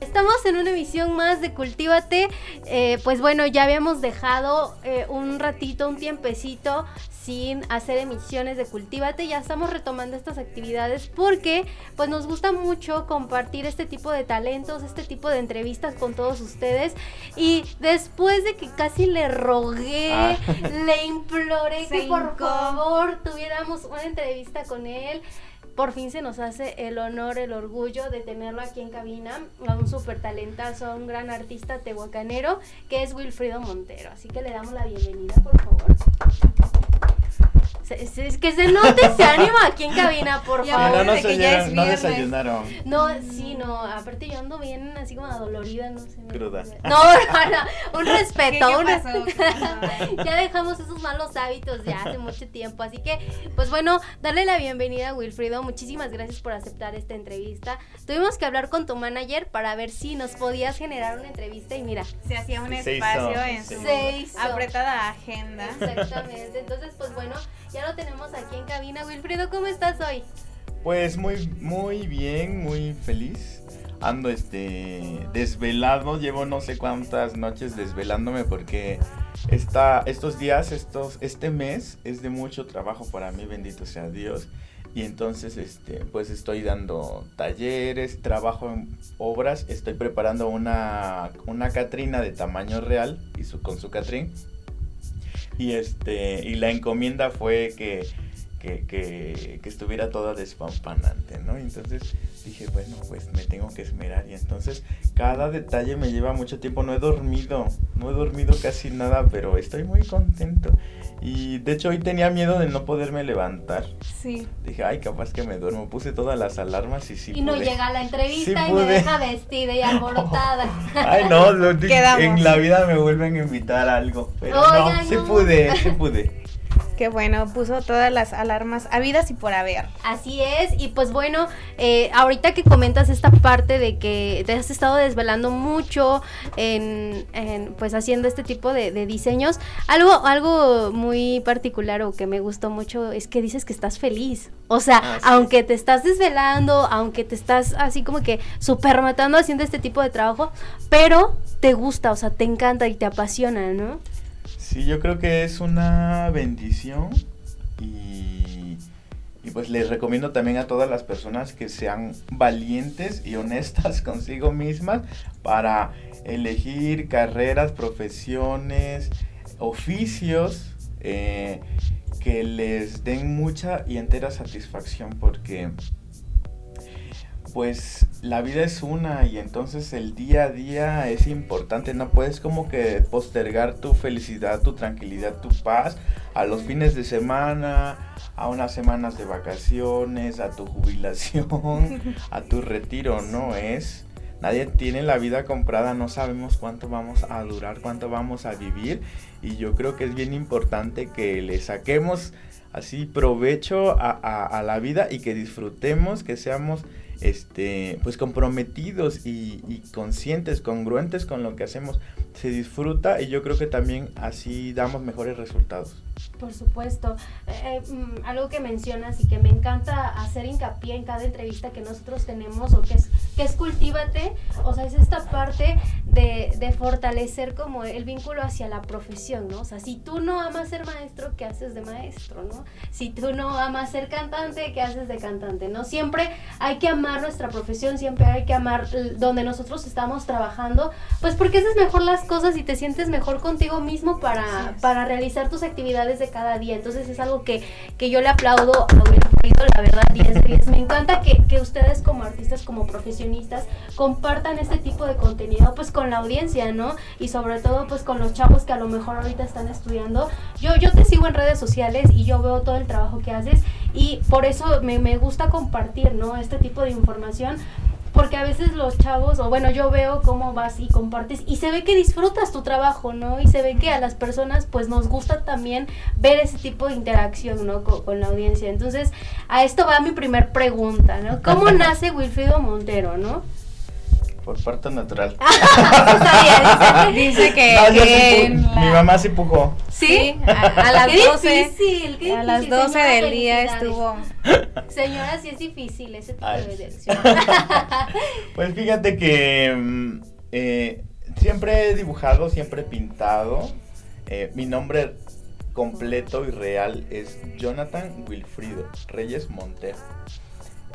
Estamos en una emisión más de Cultívate. Eh, pues bueno, ya habíamos dejado eh, un ratito, un tiempecito sin hacer emisiones de Cultívate. Ya estamos retomando estas actividades porque pues nos gusta mucho compartir este tipo de talentos, este tipo de entrevistas con todos ustedes. Y después de que casi le rogué, Ah. le imploré Se que por favor tuviéramos una entrevista con él. Por fin se nos hace el honor, el orgullo de tenerlo aquí en cabina, a un súper talentazo, a un gran artista tehuacanero, que es Wilfrido Montero. Así que le damos la bienvenida, por favor. Se- se- Es que se note ese ánimo aquí en cabina, por Y favor. no, de que ya es desayunaron, no desayunaron. No, sí, no, aparte yo ando bien así como adolorida, no sé. Cruda. No, no, no, un respeto, ¿Qué- qué un pasó? respeto. ya dejamos esos malos hábitos ya hace mucho tiempo, así que, pues bueno, darle la bienvenida a Wilfrido, muchísimas gracias por aceptar esta entrevista. Tuvimos que hablar con tu manager para ver si nos podías generar una entrevista y mira, Se hacía un Se espacio hizo, en su hizo. apretada agenda. exactamente, entonces pues bueno, ya lo tenemos aquí en cabina. Wilfrido, ¿cómo estás hoy? Pues muy, muy bien, muy feliz. Ando este desvelado, llevo no sé cuántas noches desvelándome porque esta, estos días, estos, este mes es de mucho trabajo para mí, bendito sea Dios. Y entonces este, pues estoy dando talleres, trabajo en obras, estoy preparando una, una Catrina de tamaño real y su, con su Catrín. Y este, y la encomienda fue que que, que, estuviera toda despampanante, ¿no? Entonces dije, bueno, pues me tengo que esmerar y entonces cada detalle me lleva mucho tiempo, no he dormido, no he dormido casi nada, pero estoy muy contento. Y de hecho hoy tenía miedo de no poderme levantar. Sí. Dije, ay, capaz que me duermo. Puse todas las alarmas y sí y no pude. llega la entrevista Sí y me pude. deja vestida y alborotada. Ay, no, lo- en la vida me vuelven a invitar a algo. Pero Oigan, no, sí no. pude, sí pude. Qué bueno, puso todas las alarmas habidas y por haber. Así es, y pues bueno, eh, ahorita que comentas esta parte de que te has estado desvelando mucho en, en, pues haciendo este tipo de, de diseños, algo, algo muy particular o que me gustó mucho es que dices que estás feliz. O sea, aunque te estás desvelando, aunque te estás así como que super matando haciendo este tipo de trabajo, pero te gusta, o sea, te encanta y te apasiona, ¿no? Sí, yo creo que es una bendición y, pues les recomiendo también a todas las personas que sean valientes y honestas consigo mismas para elegir carreras, profesiones, oficios eh, que les den mucha y entera satisfacción porque pues la vida es una y entonces el día a día es importante, no puedes como que postergar tu felicidad, tu tranquilidad, tu paz a los fines de semana, a unas semanas de vacaciones, a tu jubilación, a tu retiro, no es. Nadie tiene la vida comprada, no sabemos cuánto vamos a durar, cuánto vamos a vivir y yo creo que es bien importante que le saquemos así provecho a, a- a la vida y que disfrutemos, que seamos este pues comprometidos y, y conscientes, congruentes con lo que hacemos. Se disfruta y yo creo que también así damos mejores resultados. Por supuesto. Eh, eh, mm, algo que mencionas y que me encanta hacer hincapié en cada entrevista que nosotros tenemos o que es, que es Cultívate, o sea, es esta parte de, de fortalecer como el vínculo hacia la profesión, ¿no? O sea, si tú no amas ser maestro, ¿qué haces de maestro, no? Si tú no amas ser cantante, ¿qué haces de cantante, no? Siempre hay que amar nuestra profesión, siempre hay que amar donde nosotros estamos trabajando, pues porque haces mejor las cosas y te sientes mejor contigo mismo para, para realizar tus actividades de cada día. Entonces es algo que, que yo le aplaudo a Wilfrido, la verdad, 10 de 10. Me encanta que, que ustedes como artistas, como profesionistas, compartan este tipo de contenido pues con la audiencia, ¿no? Y sobre todo pues con los chavos que a lo mejor ahorita están estudiando. Yo, yo te sigo en redes sociales y yo veo todo el trabajo que haces y por eso me, me gusta compartir, ¿no? Este tipo de información porque a veces los chavos, o bueno, yo veo cómo vas y compartes y se ve que disfrutas tu trabajo, ¿no? Y se ve que a las personas pues nos gusta también ver ese tipo de interacción, ¿no? Con, con la audiencia. Entonces, a esto va mi primer pregunta, ¿no? ¿Cómo nace Wilfrido Montero, ¿no? Por parto natural. Ah, dice, que, No, que la- Mi mamá sí pujó. Sí, a, a las Qué 12. difícil, qué A las difícil, 12 señora, del día estuvo. Señora, sí es difícil ese tipo Ay, de sí. dirección. Pues fíjate que mm, eh, siempre he dibujado, siempre he pintado. Eh, mi nombre completo y real es Jonathan Wilfrido Reyes Montero.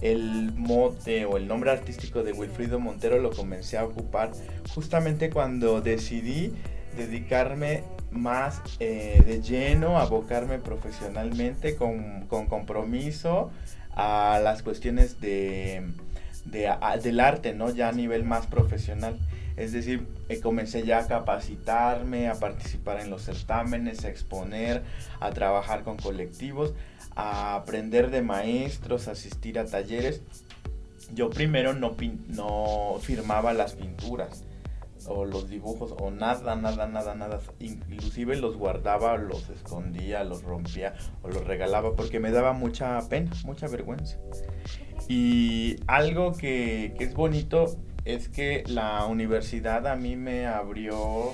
El mote o el nombre artístico de Wilfrido Montero lo comencé a ocupar justamente cuando decidí dedicarme más eh, de lleno, abocarme profesionalmente con, compromiso a las cuestiones de, de- a- del arte, ¿no? Ya a nivel más profesional. Es decir, eh, comencé ya a capacitarme, a participar en los certámenes, a exponer, a trabajar con colectivos, aprender de maestros, asistir a talleres. Yo primero no, no firmaba las pinturas o los dibujos o nada, nada, nada, nada. Inclusive los guardaba, los escondía, los rompía o los regalaba porque me daba mucha pena, mucha vergüenza. Y algo que, que es bonito es que la universidad a mí me abrió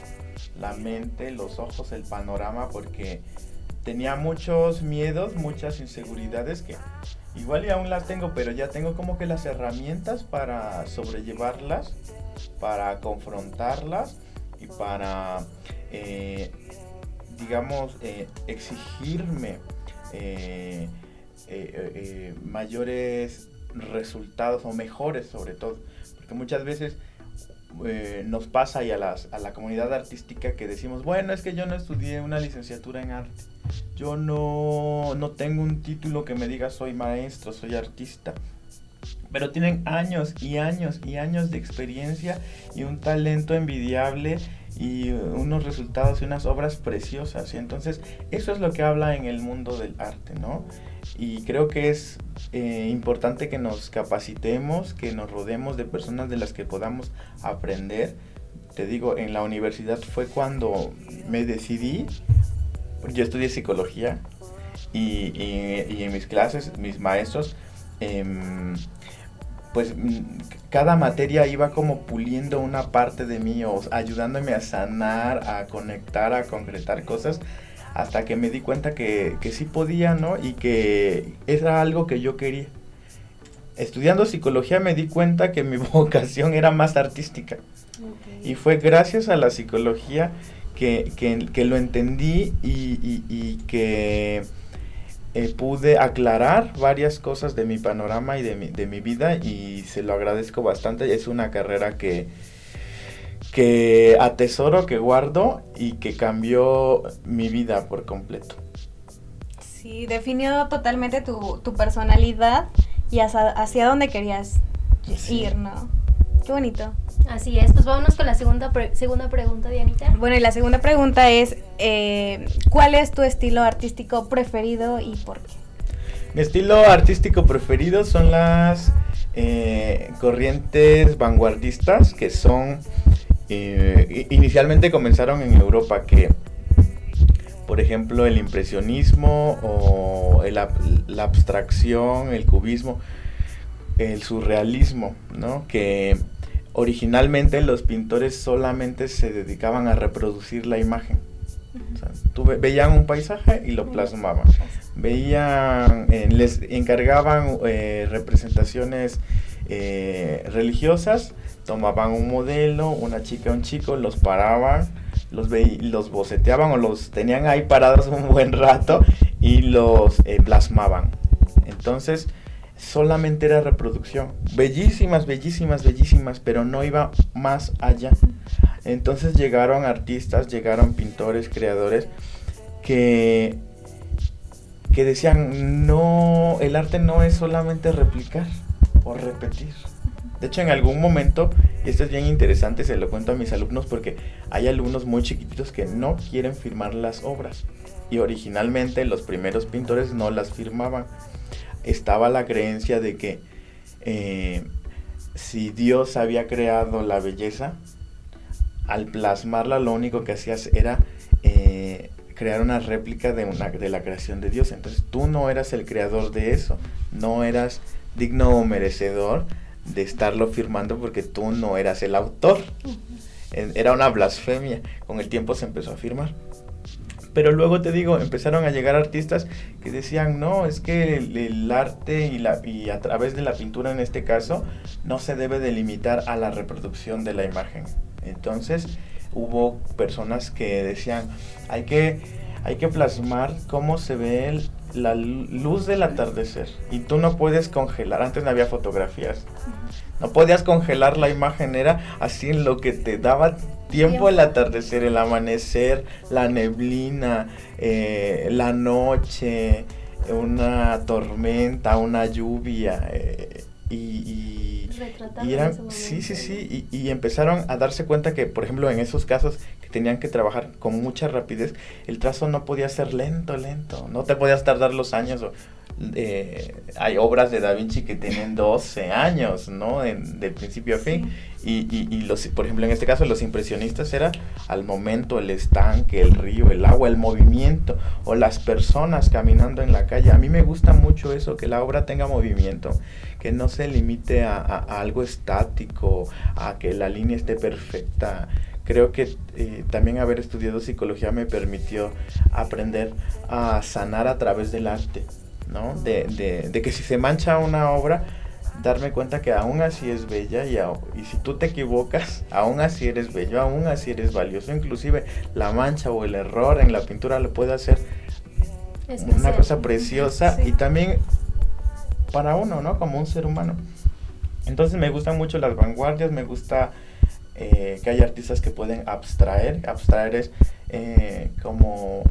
la mente, los ojos, el panorama porque tenía muchos miedos, muchas inseguridades que igual y aún las tengo, pero ya tengo como que las herramientas para sobrellevarlas, para confrontarlas y para, eh, digamos, eh, exigirme eh, mayores resultados o mejores sobre todo. Porque muchas veces eh, nos pasa y a, las, a la comunidad artística que decimos, bueno, es que yo no estudié una licenciatura en arte. Yo no, no tengo un título que me diga soy maestro, soy artista. Pero tienen años y años y años de experiencia y un talento envidiable y unos resultados y unas obras preciosas. Y entonces eso es lo que habla en el mundo del arte, ¿no? Y creo que es eh, importante que nos capacitemos, que nos rodeemos de personas de las que podamos aprender. Te digo, en la universidad fue cuando me decidí, yo estudié psicología y, y- y en mis clases, mis maestros, em, pues mm, cada materia iba como puliendo una parte de mí o ayudándome a sanar, a conectar, a concretar cosas hasta que me di cuenta que, que sí podía, ¿no? Y que era algo que yo quería. Estudiando psicología me di cuenta que mi vocación era más artística. Y fue gracias a la psicología que, que- que lo entendí y, y- y que eh, pude aclarar varias cosas de mi panorama y de mi, de mi vida y se lo agradezco bastante. Es una carrera que, que atesoro, que guardo y que cambió mi vida por completo. Sí, definió totalmente tu, tu personalidad y hacia, hacia dónde querías Sí. ir, ¿no? Qué bonito. Así es, pues vámonos con la segunda, pre- segunda pregunta, Dianita. Bueno, y la segunda pregunta es, eh, ¿cuál es tu estilo artístico preferido y por qué? Mi estilo artístico preferido son las eh, corrientes vanguardistas que son eh, inicialmente comenzaron en Europa que por ejemplo el impresionismo o el ab- la abstracción, el cubismo, el surrealismo, ¿no? Que originalmente los pintores solamente se dedicaban a reproducir la imagen. O sea, tú ve- veían un paisaje y lo plasmaban veían, eh, les encargaban eh, representaciones eh, religiosas, tomaban un modelo, una chica, un chico, los paraban, los, veí- los boceteaban o los tenían ahí parados un buen rato y los eh, plasmaban. Entonces, solamente era reproducción. Bellísimas, bellísimas, bellísimas, pero no iba más allá. Entonces llegaron artistas, llegaron pintores, creadores que que decían, no, el arte no es solamente replicar o repetir. De hecho, en algún momento, y esto es bien interesante, se lo cuento a mis alumnos porque hay alumnos muy chiquititos que no quieren firmar las obras. Y originalmente los primeros pintores no las firmaban. Estaba la creencia de que eh, si Dios había creado la belleza, al plasmarla lo único que hacías era eh, crear una réplica de, una, de la creación de Dios. Entonces tú no eras el creador de eso, no eras digno o merecedor de estarlo firmando porque tú no eras el autor. Era una blasfemia. Con el tiempo se empezó a firmar. Pero luego te digo, empezaron a llegar artistas que decían, no, es que el, arte y, la, y a través de la pintura en este caso no se debe delimitar a la reproducción de la imagen. Entonces hubo personas que decían, hay que, hay que plasmar cómo se ve la luz del atardecer. Y tú no puedes congelar, antes no había fotografías. No podías congelar la imagen, era así en lo que te daba tiempo el atardecer, el amanecer, la neblina, eh, la noche, una tormenta, una lluvia. Eh, y, y, eran, sí, sí, sí, y, y, empezaron a darse cuenta que, por ejemplo, en esos casos que tenían que trabajar con mucha rapidez, el trazo no podía ser lento, lento, no te podías tardar los años o, eh, hay obras de Da Vinci que tienen 12 años, ¿no? En, del principio a fin. Y, y, los, por ejemplo, en este caso, los impresionistas era al momento el estanque, el río, el agua, el movimiento o las personas caminando en la calle. A mí me gusta mucho eso, que la obra tenga movimiento, que no se limite a, algo estático, a que la línea esté perfecta creo que eh, también haber estudiado psicología me permitió aprender a sanar a través del arte. ¿No? De, de, de, que si se mancha una obra, darme cuenta que aún así es bella y, y si tú te equivocas, aún así eres bello, aún así eres valioso. Inclusive la mancha o el error en la pintura le puede hacer una cosa preciosa y también para uno, ¿no? Como un ser humano. Entonces me gustan mucho las vanguardias, me gusta eh, que hay artistas que pueden abstraer. Abstraer es eh, como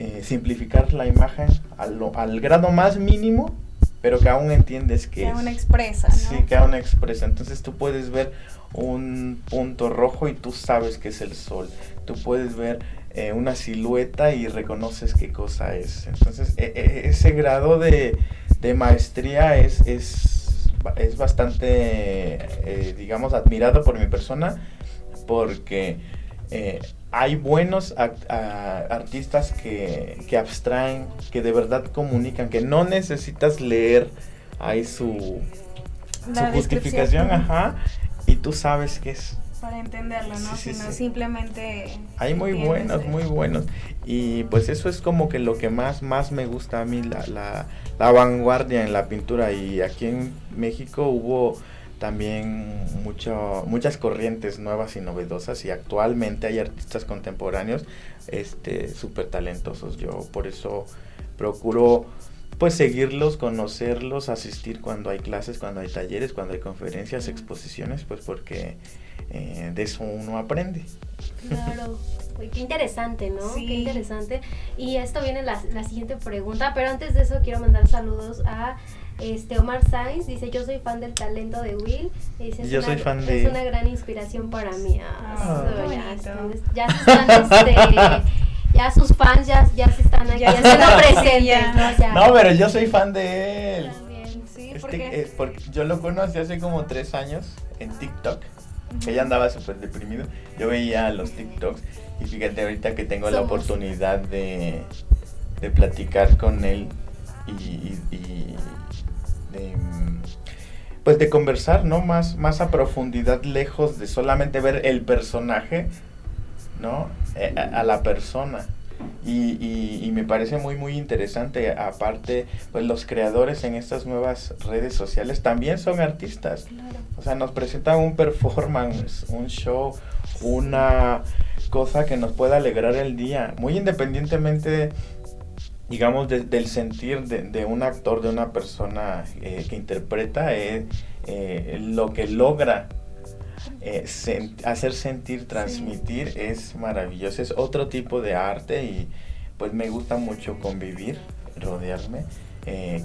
eh, simplificar la imagen al, al, grado más mínimo, pero que aún entiendes que, que aún expresa. Sí, que aún expresa. Entonces tú puedes ver un punto rojo y tú sabes que es el sol. Tú puedes ver eh, una silueta y reconoces qué cosa es. Entonces e, e, ese grado de, de maestría es, es, es bastante, eh, digamos, admirado por mi persona porque hay buenos artistas que, que, abstraen, que de verdad comunican, que no necesitas leer ahí su, su justificación, ajá, y tú sabes qué es. Para entenderlo, ¿no? Sino simplemente... Hay muy buenos, muy buenos. Y pues eso es como que lo que más, más me gusta a mí, la, la, la vanguardia en la pintura. Y aquí en México hubo también mucho, muchas corrientes nuevas y novedosas y actualmente hay artistas contemporáneos este súper talentosos yo por eso procuro pues seguirlos conocerlos asistir cuando hay clases cuando hay talleres cuando hay conferencias exposiciones pues porque eh, de eso uno aprende. Claro. Qué interesante, ¿no? Qué interesante. Y esto viene la, la siguiente pregunta, pero antes de eso quiero mandar saludos a este Omar Sainz dice, yo soy fan del talento de Will. Dice, yo soy fan de... Es una gran inspiración para mí. Ah, ya, ya, están, este, ya sus fans ya, ya se están aquí haciendo presentes. ¿no? pero yo soy fan de él. Sí, este, eh, porque yo lo conocí hace como tres años en TikTok. Ella andaba súper deprimido. Yo veía los TikToks y fíjate ahorita que tengo la oportunidad de, de platicar con él y, y, de pues de conversar, ¿no? Más, más a profundidad, lejos de solamente ver el personaje, ¿no? Eh, a, la persona. Y, y, me parece muy, muy interesante. Aparte, pues los creadores en estas nuevas redes sociales también son artistas. O sea, nos presentan un performance, un show, una cosa que nos pueda alegrar el día, muy independientemente digamos, del sentir de, un actor, de una persona eh, que interpreta, eh, eh, lo que logra hacer sentir, transmitir, es maravilloso. Es otro tipo de arte y pues me gusta mucho convivir, rodearme,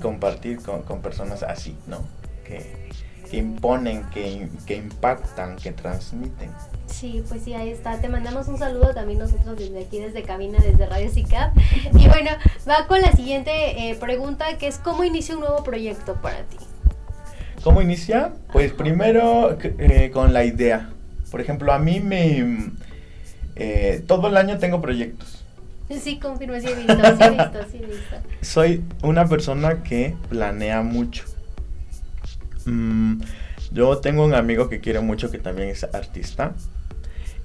compartir con, personas así, ¿no? Que, que imponen, que, que impactan, que transmiten. Sí, pues sí, ahí está. Te mandamos un saludo también nosotros desde aquí, desde cabina, desde Radio CICAP. Y bueno, va con la siguiente eh, pregunta, que es ¿cómo inicia un nuevo proyecto para ti? ¿Cómo inicia? Pues primero eh, con la idea. Por ejemplo, a mí me... Eh, todo el año tengo proyectos. Sí, confirmo, sí he visto, sí he visto, sí he visto. Soy una persona que planea mucho. Mm, Yo tengo un amigo que quiero mucho que también es artista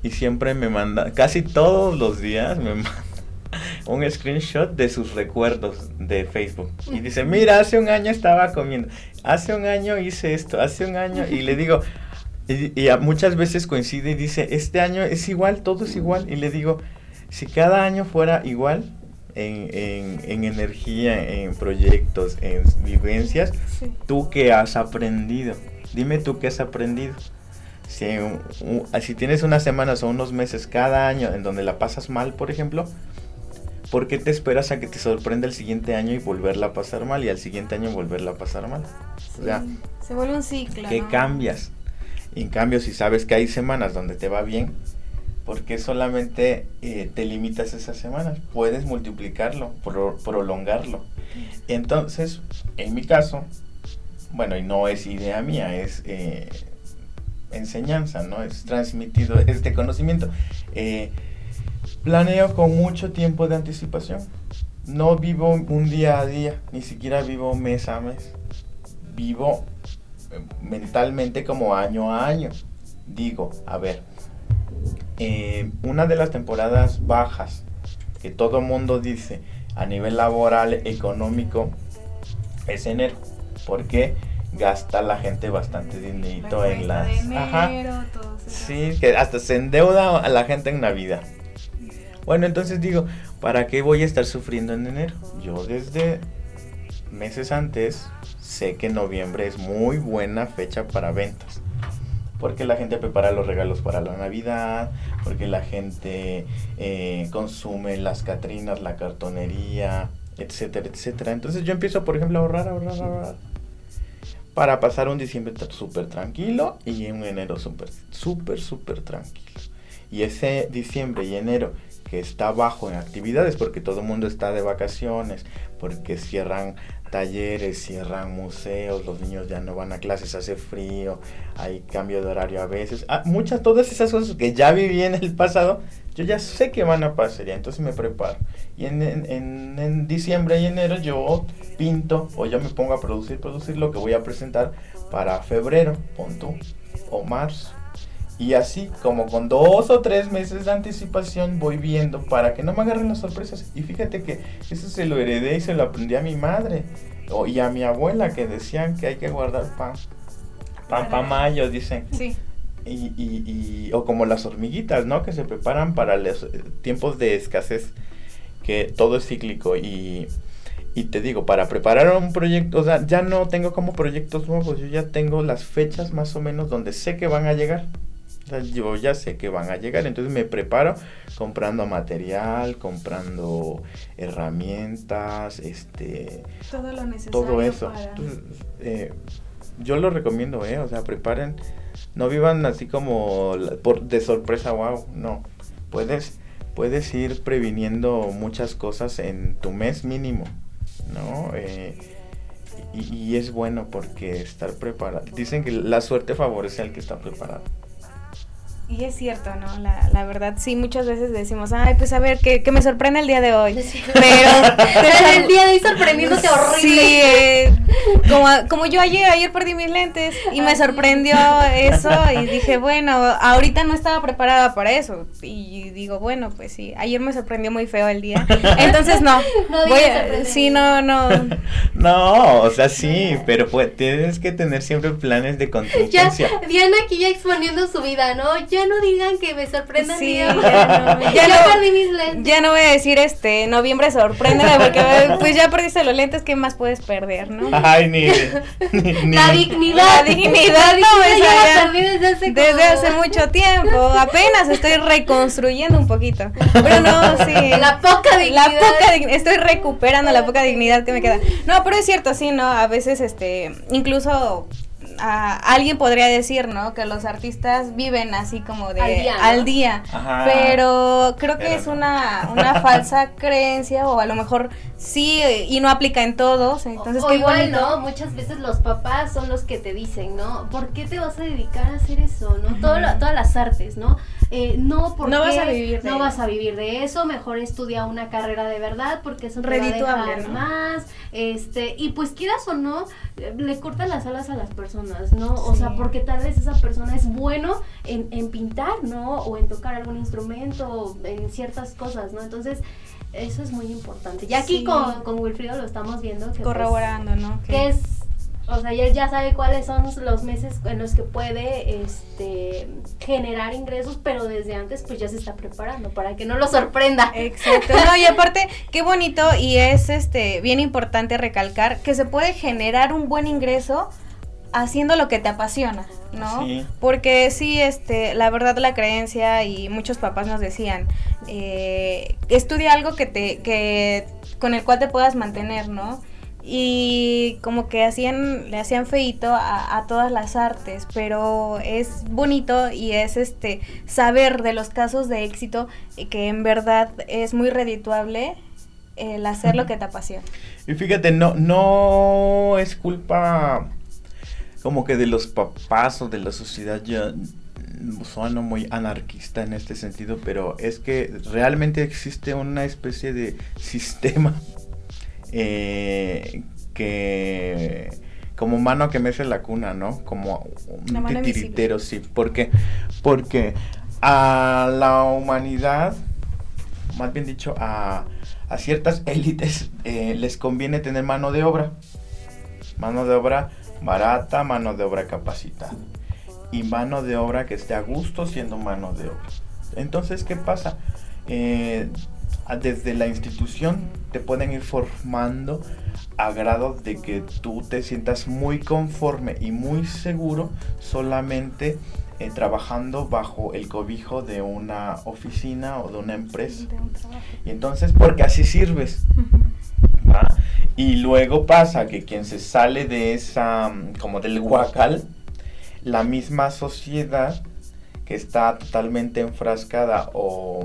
y siempre me manda, casi todos los días un screenshot de sus recuerdos de Facebook. Y dice, mira, hace un año estaba comiendo, hace un año hice esto, hace un año, y le digo, y, muchas veces coincide y dice, este año es igual, todo es igual. Y le digo, si cada año fuera igual, en, en, energía, en proyectos, en vivencias, tú qué has aprendido. Dime tú qué has aprendido. Si, si tienes unas semanas o unos meses cada año en donde la pasas mal, por ejemplo, ¿por qué te esperas a que te sorprenda el siguiente año y volverla a pasar mal y al siguiente año volverla a pasar mal? o sea, se vuelve un ciclo. ¿Qué cambias? en cambio, si sabes que hay semanas donde te va bien, ¿por qué solamente eh, te limitas esas semanas? Puedes multiplicarlo, prolongarlo. Entonces, en mi caso, bueno, y no es idea mía, es eh, enseñanza, ¿no? Es transmitido este conocimiento. Eh, planeo con mucho tiempo de anticipación. No vivo un día a día, ni siquiera vivo mes a mes. Vivo mentalmente como año a año. Digo, a ver, eh, una de las temporadas bajas que todo mundo dice a nivel laboral, económico, es enero. Porque gasta la gente bastante dinerito en las... Ajá. Sí, que hasta se endeuda a la gente en Navidad. Bueno, entonces digo, ¿para qué voy a estar sufriendo en enero? Yo desde meses antes sé que noviembre es muy buena fecha para ventas. Porque la gente prepara los regalos para la Navidad, porque la gente eh, consume las catrinas, la cartonería, etcétera, etcétera. Entonces yo empiezo, por ejemplo, a ahorrar, ahorrar, ahorrar. Para pasar un diciembre súper tranquilo y un enero súper, súper, súper tranquilo. Y ese diciembre y enero que está bajo en actividades porque todo el mundo está de vacaciones, porque cierran talleres, cierran museos, los niños ya no van a clases, hace frío, hay cambio de horario a veces. Ah, muchas, todas esas cosas que ya viví en el pasado, yo ya sé que van a pasar y entonces me preparo. Y en, en, en, diciembre y enero yo pinto o yo me pongo a producir, producir lo que voy a presentar para febrero, punto, o marzo. Y así, como con dos o tres meses de anticipación, voy viendo para que no me agarren las sorpresas. Y fíjate que eso se lo heredé y se lo aprendí a mi madre o, y a mi abuela que decían que hay que guardar pan. Pan para mayo, dicen. Sí. Y, y, y, o como las hormiguitas, ¿no? Que se preparan para los eh, tiempos de escasez, que todo es cíclico. Y, y te digo, para preparar un proyecto, o sea, ya no tengo como proyectos nuevos, yo ya tengo las fechas más o menos donde sé que van a llegar yo ya sé que van a llegar, entonces me preparo comprando material, comprando herramientas, este, todo lo necesario. Todo eso. Eh, yo lo recomiendo, eh, o sea, preparen, no vivan así como por de sorpresa, wow, no, puedes, puedes ir previniendo muchas cosas en tu mes mínimo, ¿no? Eh, y, y, es bueno porque estar preparado. Dicen que la suerte favorece al que está preparado. Y es cierto, ¿no? La, la verdad, sí, muchas veces decimos, ay, pues a ver, que, que me sorprende el día de hoy. Pero, el día de hoy sorprendiéndote horrible. Sí, eh, como, como yo ayer, ayer perdí mis lentes y me sorprendió eso y dije, bueno, ahorita no estaba preparada para eso. Y digo, bueno, pues sí, ayer me sorprendió muy feo el día. Entonces no, no voy a, sí, no, no. No, o sea, sí, pero pues tienes que tener siempre planes de contingencia. Ya, Diana aquí ya exponiendo su vida, ¿no? Ya no digan que me sorprendan. Sí, ya, no, ya, no, perdí mis lentes. Ya no voy a decir este, noviembre sorpréndeme porque pues ya perdiste los lentes, ¿qué más puedes perder, no? Ay, ni, ni, la dignidad. La dignidad, no, esa ya, desde, hace, desde hace mucho tiempo. Apenas estoy reconstruyendo un poquito. Pero no, sí. La poca dignidad. La poca dignidad. Estoy recuperando la poca dignidad que me queda. No, pero es cierto, sí, ¿no? A veces, este, incluso alguien podría decir, ¿no? Que los artistas viven así como de al día. Pero creo que es una, una falsa creencia o a lo mejor sí y no aplica en todos. Entonces, o, igual, ¿no? Muchas veces los papás son los que te dicen, ¿no? ¿Por qué te vas a dedicar a hacer eso, no? Todo todas las artes, ¿no? Eh, no porque no vas a vivir de no vas a vivir de eso, mejor estudia una carrera de verdad porque eso te va a más, este, y pues quieras o no, le corta las alas a las personas, ¿no? O sea, porque tal vez esa persona es bueno en, en pintar, ¿no? O en tocar algún instrumento, en ciertas cosas, ¿no? Entonces, eso es muy importante. Y aquí con, con Wilfrido lo estamos viendo. Que pues, Corroborando, ¿no? Que es o sea, él ya sabe cuáles son los meses en los que puede este, generar ingresos, pero desde antes pues ya se está preparando para que no lo sorprenda. Exacto. No, y aparte, qué bonito y es este bien importante recalcar que se puede generar un buen ingreso haciendo lo que te apasiona, ¿no? Porque sí, este, la verdad la creencia y muchos papás nos decían, eh, estudia algo que te, que con el cual te puedas mantener, ¿no? Y como que hacían le hacían feito a, todas las artes pero es bonito y es este saber de los casos de éxito que en verdad es muy redituable el hacer lo que te apasiona. Y fíjate no no es culpa como que de los papás o de la sociedad ya sueno muy anarquista en este sentido, pero es que realmente existe una especie de sistema eh, que como mano que mece la cuna, ¿no? Como un titiritero, sí. ¿Por qué? Porque a la humanidad, más bien dicho, a, ciertas élites eh, les conviene tener mano de obra. Mano de obra barata, mano de obra capacitada. Y mano de obra que esté a gusto siendo mano de obra. Entonces, ¿qué pasa? Eh, desde la institución te pueden ir formando a grado de que tú te sientas muy conforme y muy seguro solamente eh, trabajando bajo el cobijo de una oficina o de una empresa. y entonces, porque así sirves. Y luego pasa que quien se sale de esa, como del huacal, la misma sociedad que está totalmente enfrascada o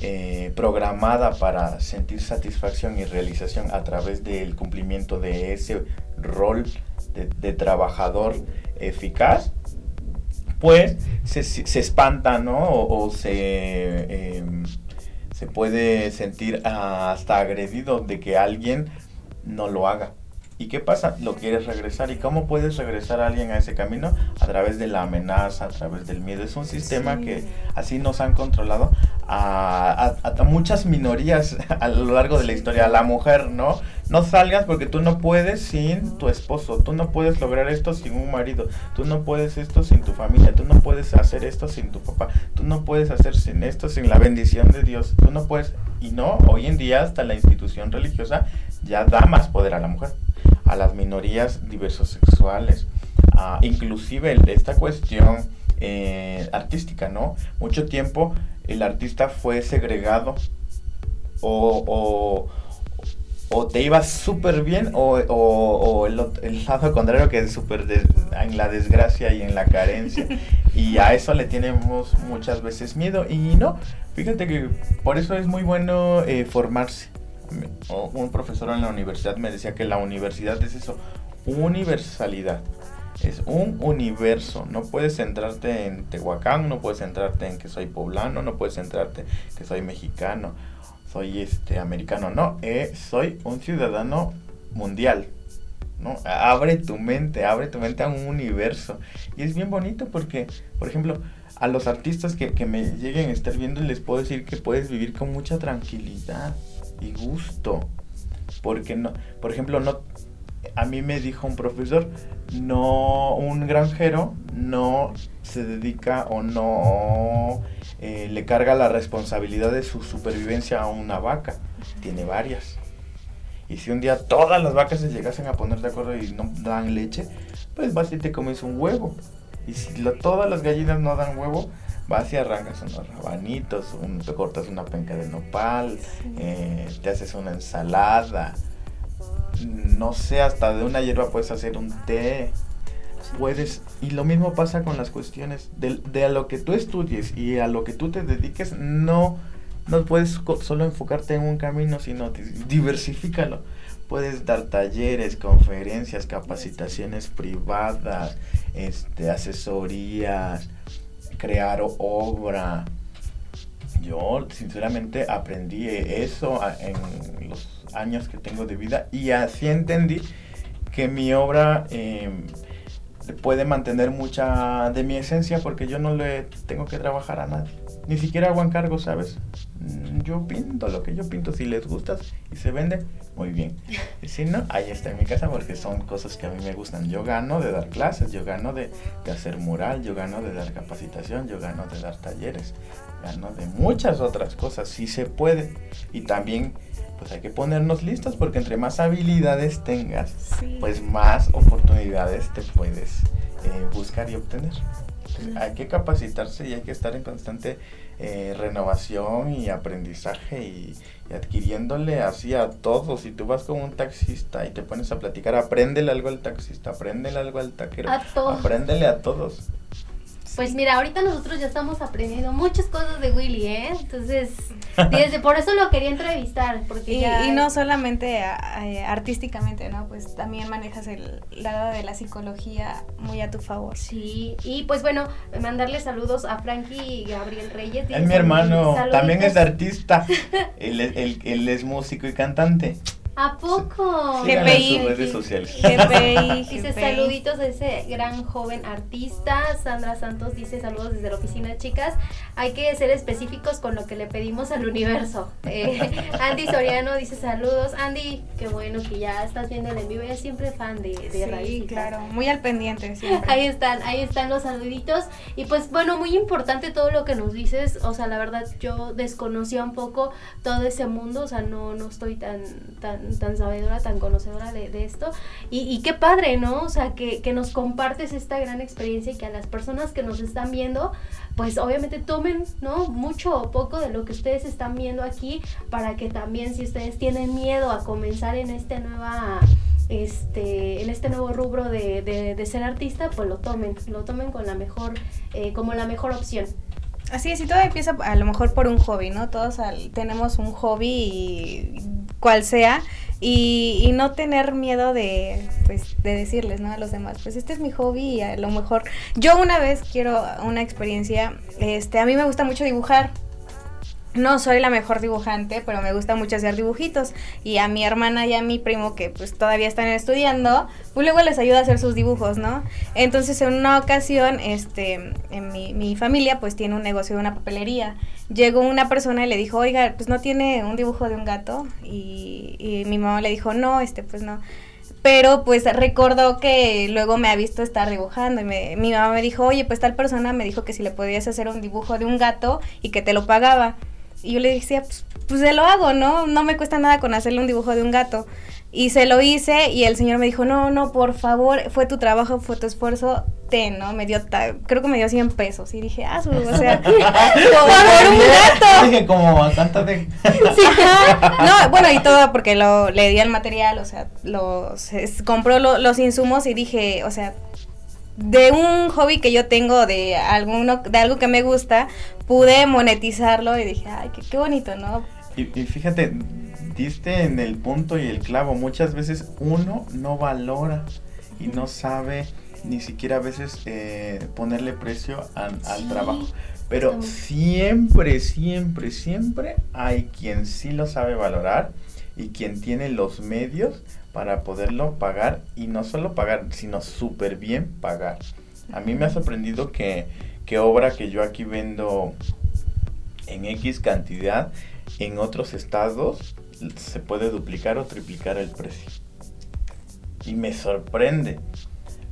eh, programada para sentir satisfacción y realización a través del cumplimiento de ese rol de, trabajador eficaz, pues se, espanta, ¿no? O, se, em, se puede sentir hasta agredido de que alguien no lo haga. ¿Y qué pasa? Lo quieres regresar. ¿Y cómo puedes regresar a alguien a ese camino? A través de la amenaza, a través del miedo. Es un sistema que así nos han controlado a, muchas minorías a lo largo de la historia. A la mujer, ¿no? No salgas porque tú no puedes sin tu esposo. Tú no puedes lograr esto sin un marido. Tú no puedes esto sin tu familia. Tú no puedes hacer esto sin tu papá. Tú no puedes hacer sin esto sin la bendición de Dios. Tú no puedes. Y no, hoy en día hasta la institución religiosa ya da más poder a la mujer a las minorías diversosexuales, a, inclusive esta cuestión eh, artística, ¿no? Mucho tiempo el artista fue segregado o, o, te iba súper bien o, el, el, lado contrario que es súper en la desgracia y en la carencia. Y a eso le tenemos muchas veces miedo. Y no, fíjate que por eso es muy bueno eh, formarse un profesor en la universidad me decía que la universidad es eso, universalidad. Es un universo, no puedes centrarte en Tehuacán, no puedes centrarte en que soy poblano, no puedes centrarte que soy mexicano, soy este americano, no, eh, soy un ciudadano mundial, ¿no? Abre tu mente, abre tu mente a un universo. Y es bien bonito porque, por ejemplo, a los artistas que, que me lleguen a estar viendo les puedo decir que puedes vivir con mucha tranquilidad y gusto. Porque no, por ejemplo, no a mí me dijo un profesor, no un granjero no se dedica o no eh, le carga la responsabilidad de su supervivencia a una vaca, tiene varias. Y si un día todas las vacas se llegasen a poner de acuerdo y no dan leche, pues vas y te comes un huevo. Y si todas las gallinas no dan huevo, vas y arrancas unos rabanitos, te cortas una penca de nopal, eh, te haces una ensalada, no sé, hasta de una hierba puedes hacer un té. Puedes, y lo mismo pasa con las cuestiones de, de, a lo que tú estudies y a lo que tú te dediques, no, no puedes solo enfocarte en un camino, sino diversifícalo. Puedes dar talleres, conferencias, capacitaciones privadas, este, asesorías, crear obra. Yo sinceramente aprendí eso en los años que tengo de vida y así entendí que mi obra em, puede mantener mucha de mi esencia porque yo no le tengo que trabajar a nadie. Ni siquiera hago encargo, ¿sabes? Mm, yo pinto lo que yo pinto. Si les gusta y se vende, muy bien. Y si no, ahí está en mi casa porque son cosas que a mí me gustan. Yo gano de dar clases, yo gano de, de hacer mural, yo gano de dar capacitación, yo gano de dar talleres, gano de muchas otras cosas. Si se puede. Y también pues hay que ponernos listos porque entre más habilidades tengas, pues más oportunidades te puedes eh, buscar y obtener. Hay que capacitarse y hay que estar en constante eh, renovación y aprendizaje y, adquiriéndole así a todos. Si tú vas con un taxista y te pones a platicar, apréndele algo al taxista, apréndele algo al taquero, apréndele a todos. Pues mira, ahorita nosotros ya estamos aprendiendo muchas cosas de Willy, ¿eh? Entonces, desde por eso lo quería entrevistar, porque y, no solamente eh, artísticamente, ¿no? Pues también manejas el lado de la psicología muy a tu favor. Sí, y pues bueno, mandarle saludos a Frankie y Gabriel Reyes. Es mi hermano, también es artista, él, él es músico y cantante. ¿A poco? GPI. En sus redes sociales. GPI. dice saluditos a ese gran joven artista. Sandra Santos dice saludos desde la oficina, chicas. Hay que ser específicos con lo que le pedimos al universo. Eh, Andy Soriano dice saludos. Andy, qué bueno que ya estás viendo el en vivo. Es siempre fan de, de Sí, claro. Muy al pendiente siempre. Ahí están, ahí están los saluditos. Y pues bueno, muy importante todo lo que nos dices. O sea, la verdad yo desconocía un poco todo ese mundo. O sea, no, no estoy tan, tan tan, sabedora, tan conocedora de, esto. Y, qué padre, ¿no? O sea, que, nos compartes esta gran experiencia y que a las personas que nos están viendo, pues obviamente tomen, ¿no? Mucho o poco de lo que ustedes están viendo aquí para que también si ustedes tienen miedo a comenzar en este nueva este, en este nuevo rubro de, ser artista, pues lo tomen, lo tomen con la mejor, eh, como la mejor opción. Así es, y todo empieza a lo mejor por un hobby, ¿no? Todos tenemos un hobby y cual sea y, y, no tener miedo de, pues, de decirles, ¿no? A los demás, pues este es mi hobby y a lo mejor yo una vez quiero una experiencia, este, a mí me gusta mucho dibujar, no soy la mejor dibujante, pero me gusta mucho hacer dibujitos. Y a mi hermana y a mi primo, que pues todavía están estudiando, pues luego les ayuda a hacer sus dibujos, ¿no? Entonces en una ocasión, este, en mi, mi familia pues tiene un negocio de una papelería. Llegó una persona y le dijo, oiga, pues no tiene un dibujo de un gato. Y, y mi mamá le dijo, no, este, pues no pero pues recordó que luego me ha visto estar dibujando y mi mamá me dijo, oye, pues tal persona me dijo que si le podías hacer un dibujo de un gato y que te lo pagaba. Y yo le decía, pues, pues se lo hago, ¿no? No me cuesta nada con hacerle un dibujo de un gato. Y se lo hice y el señor me dijo, no, no, por favor, fue tu trabajo, fue tu esfuerzo, ten, ¿no? Me dio, creo que me dio 100 pesos. Y dije, ah, o sea, por, un gato. Dije, como bastante sí, no, bueno, y todo porque lo, le di el material, o sea, los, compró los insumos y dije, o sea, de un hobby que yo tengo, de, alguno, de algo que me gusta, pude monetizarlo y dije, ay, qué, bonito, ¿no? Y, fíjate, diste en el punto y el clavo, muchas veces uno no valora y no sabe ni siquiera a veces eh, ponerle precio al, trabajo. Pero siempre, siempre, siempre hay quien sí lo sabe valorar y quien tiene los medios para poderlo pagar y no solo pagar, sino súper bien pagar. A mí me ha sorprendido que, que obra que yo aquí vendo en X cantidad, en otros estados se puede duplicar o triplicar el precio. Y me sorprende,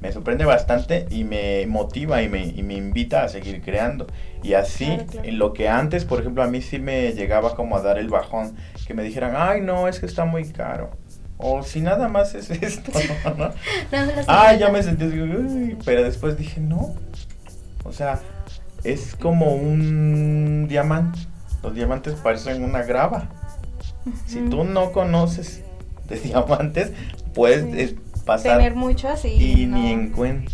me sorprende bastante y me motiva y me, y me invita a seguir creando. Y así, en lo que antes, por ejemplo, a mí sí me llegaba como a dar el bajón, que me dijeran, ay no, es que está muy caro o si nada más es esto, ¿no? ah, ya me sentí así, pero después dije, no. O sea, es como un diamante. Los diamantes parecen una grava. Si tú no conoces de diamantes, puedes pasar. Tener muchos y, ni en cuenta.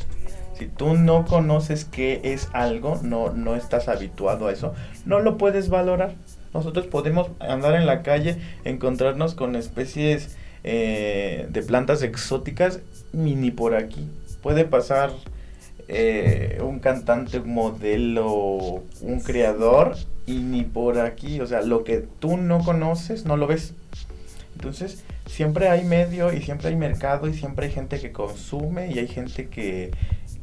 Si tú no conoces qué es algo, no, no estás habituado a eso, no lo puedes valorar. Nosotros podemos andar en la calle, encontrarnos con especies eh, de plantas exóticas, ni por aquí. Puede pasar eh, un cantante, un modelo, un creador y ni por aquí, o sea, lo que tú no conoces no lo ves. Entonces, siempre hay medio y siempre hay mercado y siempre hay gente que consume y hay gente que,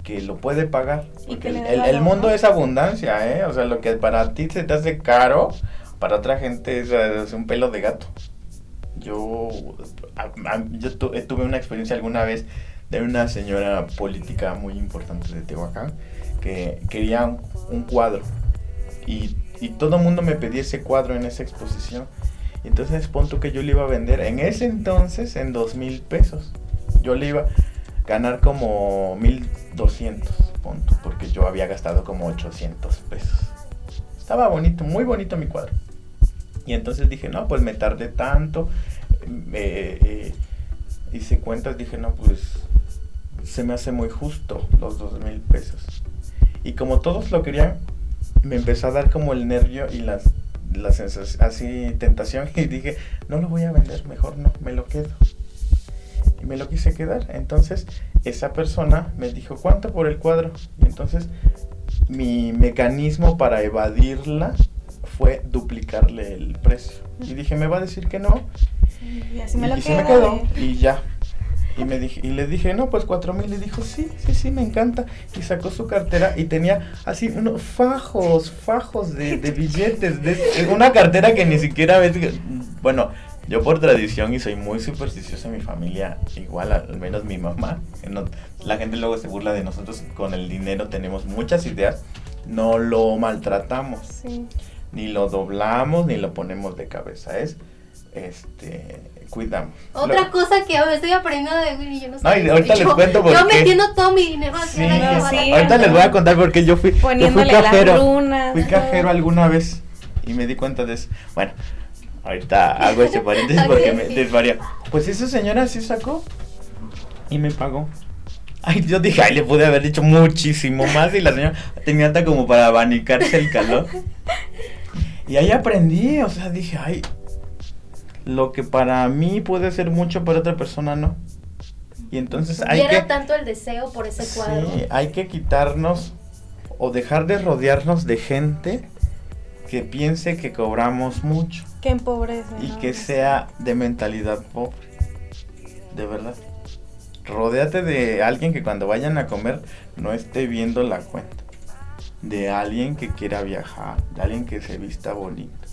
que lo puede pagar. Porque el, mundo es abundancia, ¿eh? O sea, lo que para ti se te hace caro, para otra gente es, un pelo de gato. Yo, yo tuve una experiencia alguna vez de una señora política muy importante de Tehuacán que quería un, cuadro y, y todo el mundo me pedía ese cuadro en esa exposición. Entonces, punto que yo le iba a vender en ese entonces en dos mil pesos. Yo le iba a ganar como mil doscientos, punto, porque yo había gastado como 800 pesos. Estaba bonito, muy bonito mi cuadro. Y entonces dije, no, pues me tardé tanto. Eh, hice cuentas, dije, no, pues se me hace muy justo los dos mil pesos. Y como todos lo querían, me empezó a dar como el nervio y las la sensación, así tentación y dije, no lo voy a vender, mejor no, me lo quedo. Y me lo quise quedar. Entonces, esa persona me dijo, ¿cuánto por el cuadro? Entonces, mi mecanismo para evadirla fue duplicarle el precio. Y dije, me va a decir que no. Y así me lo y me quedó. Y ya, y, me dije, y le dije, no, pues cuatro mil. Y dijo, sí, sí, sí, me encanta. Y sacó su cartera y tenía así unos fajos, fajos de, billetes. De, una cartera que ni siquiera ves. Bueno, yo por tradición y soy muy supersticiosa en mi familia, igual al menos mi mamá. la gente luego se burla de nosotros con el dinero, tenemos muchas ideas. No lo maltratamos. Ni lo doblamos, ni lo ponemos de cabeza. Es este cuidamos. Otra cosa que me estoy aprendiendo de Willy, yo no sé. ahorita les cuento Yo metiendo todo mi dinero así. ahorita les voy a contar porque yo fui, yo fui cajero. Fui cajero alguna vez y me di cuenta de eso. Bueno, ahorita hago ese paréntesis porque me desvaría. Pues esa señora sí sacó y me pagó. Ay, yo dije, ay, le pude haber dicho muchísimo más y la señora tenía hasta como para abanicarse el calor. Y ahí aprendí, o sea, dije, ay, lo que para mí puede ser mucho, para otra persona no. Y entonces hay que... tanto el deseo por ese cuadro. Sí, hay que quitarnos o dejar de rodearnos de gente que piense que cobramos mucho. Que empobrece. Y que sea de mentalidad pobre. De verdad. Rodéate de alguien que cuando vayan a comer no esté viendo la cuenta. De alguien que quiera viajar. De alguien que se vista bonito.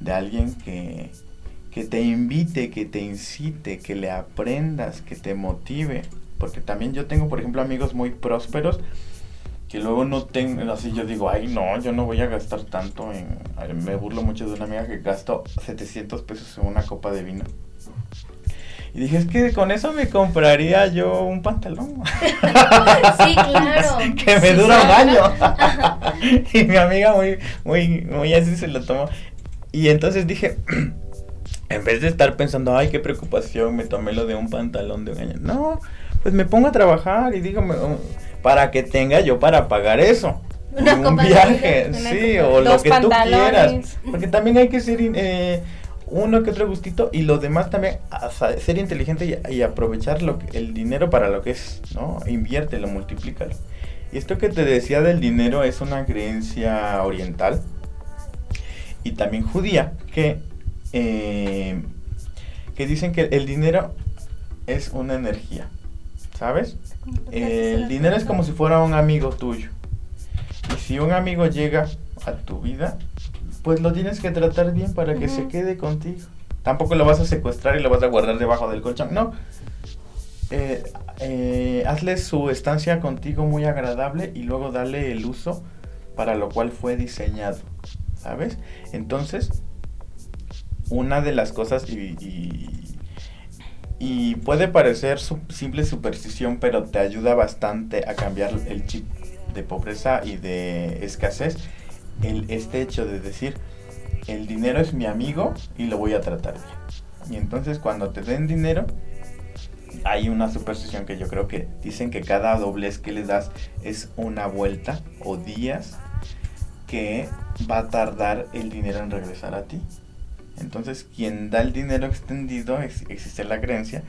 De alguien que, que te invite, que te incite, que le aprendas, que te motive. Porque también yo tengo, por ejemplo, amigos muy prósperos que luego no tengo, así yo digo, ay no, yo no voy a gastar tanto en... Me burlo mucho de una amiga que gastó 700 pesos en una copa de vino. Y dije, es que con eso me compraría yo un pantalón. sí, claro. que me dura un año. y mi amiga muy, muy, muy así se lo tomó. Y entonces dije, en vez de estar pensando, ay, qué preocupación, me tomé lo de un pantalón de un año. No, pues me pongo a trabajar y dígame, oh, para que tenga yo para pagar eso. un viaje, sí, o lo que tú quieras. Porque también hay que ser eh, uno que otro gustito y lo demás también ser inteligente y, aprovechar lo el dinero para lo que es, ¿no? Inviértelo, multiplícalo. Y esto que te decía del dinero es una creencia oriental y también judía que eh, que dicen que el dinero es una energía, ¿sabes? el dinero es como si fuera un amigo tuyo. Y si un amigo llega a tu vida, pues lo tienes que tratar bien para que se quede contigo. Tampoco lo vas a secuestrar y lo vas a guardar debajo del colchón, no. Eh, eh, hazle su estancia contigo muy agradable y luego dale el uso para lo cual fue diseñado, ¿sabes? Entonces, una de las cosas y, y, puede parecer simple superstición, pero te ayuda bastante a cambiar el chip de pobreza y de escasez. El, este hecho de decir, el dinero es mi amigo y lo voy a tratar bien. Y entonces cuando te den dinero, hay una superstición que yo creo que dicen que cada doblez que le das es una vuelta o días que va a tardar el dinero en regresar a ti. Entonces, quien da el dinero extendido, existe la creencia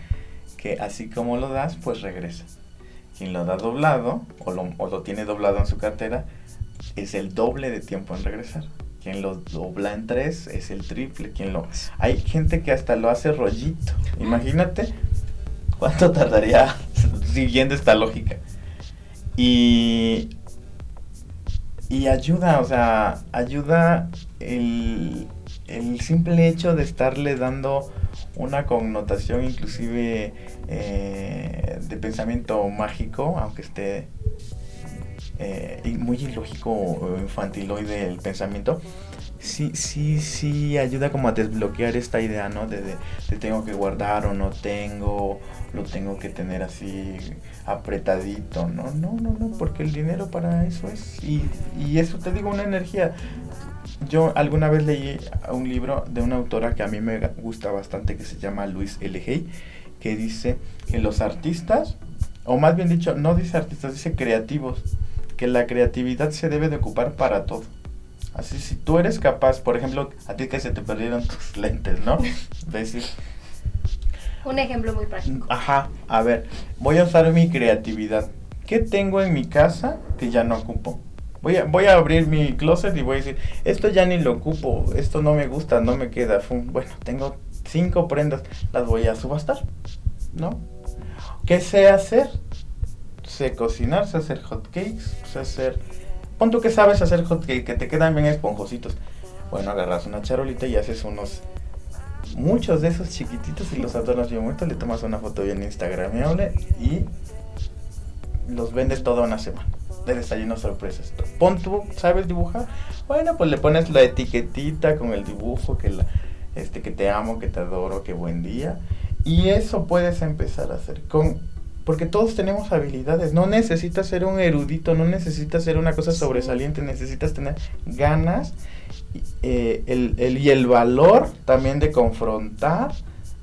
que así como lo das, pues regresa. quien lo da doblado o lo, o lo tiene doblado en su cartera es el doble de tiempo en regresar. Quien lo dobla en tres es el triple. Quien lo hay gente que hasta lo hace rollito. Imagínate cuánto tardaría siguiendo esta lógica. Y y ayuda, o sea, ayuda el, el simple hecho de estarle dando una connotación inclusive eh, de pensamiento mágico, aunque esté eh, muy ilógico o infantiloide el pensamiento, sí, sí, sí ayuda como a desbloquear esta idea, ¿no? De, tengo que guardar o no tengo, lo tengo que tener así apretadito, ¿no? No, no, no, porque el dinero para eso es. Y, y eso te digo, una energía. Yo alguna vez leí un libro de una autora que a mí me gusta bastante, que se llama Luis L. Hay, que dice que los artistas, o más bien dicho, no dice artistas, dice creativos, que la creatividad se debe de ocupar para todo. Así, si tú eres capaz, por ejemplo, a ti que se te perdieron tus lentes, ¿no? Decir. Un ejemplo muy práctico. Ajá, a ver, voy a usar mi creatividad. ¿Qué tengo en mi casa que ya no ocupo? Voy a, voy a abrir mi closet y voy a decir, esto ya ni lo ocupo, esto no me gusta, no me queda. Bueno, tengo cinco prendas, las voy a subastar, ¿no? ¿Qué sé hacer? Sé cocinar, sé hacer hot cakes, sé hacer Pon tú que sabes hacer hot que te quedan bien esponjositos. Bueno, agarras una charolita y haces unos. Muchos de esos chiquititos y los adornas bien muertos. Le tomas una foto bien instagramable y los vendes toda una semana. De desayuno sorpresas. Pon tú, ¿sabes dibujar? Bueno, pues le pones la etiquetita con el dibujo que la, este que te amo, que te adoro, que buen día. Y eso puedes empezar a hacer con porque todos tenemos habilidades. No necesitas ser un erudito, no necesitas ser una cosa sobresaliente, necesitas tener ganas eh, el, y el valor también de confrontar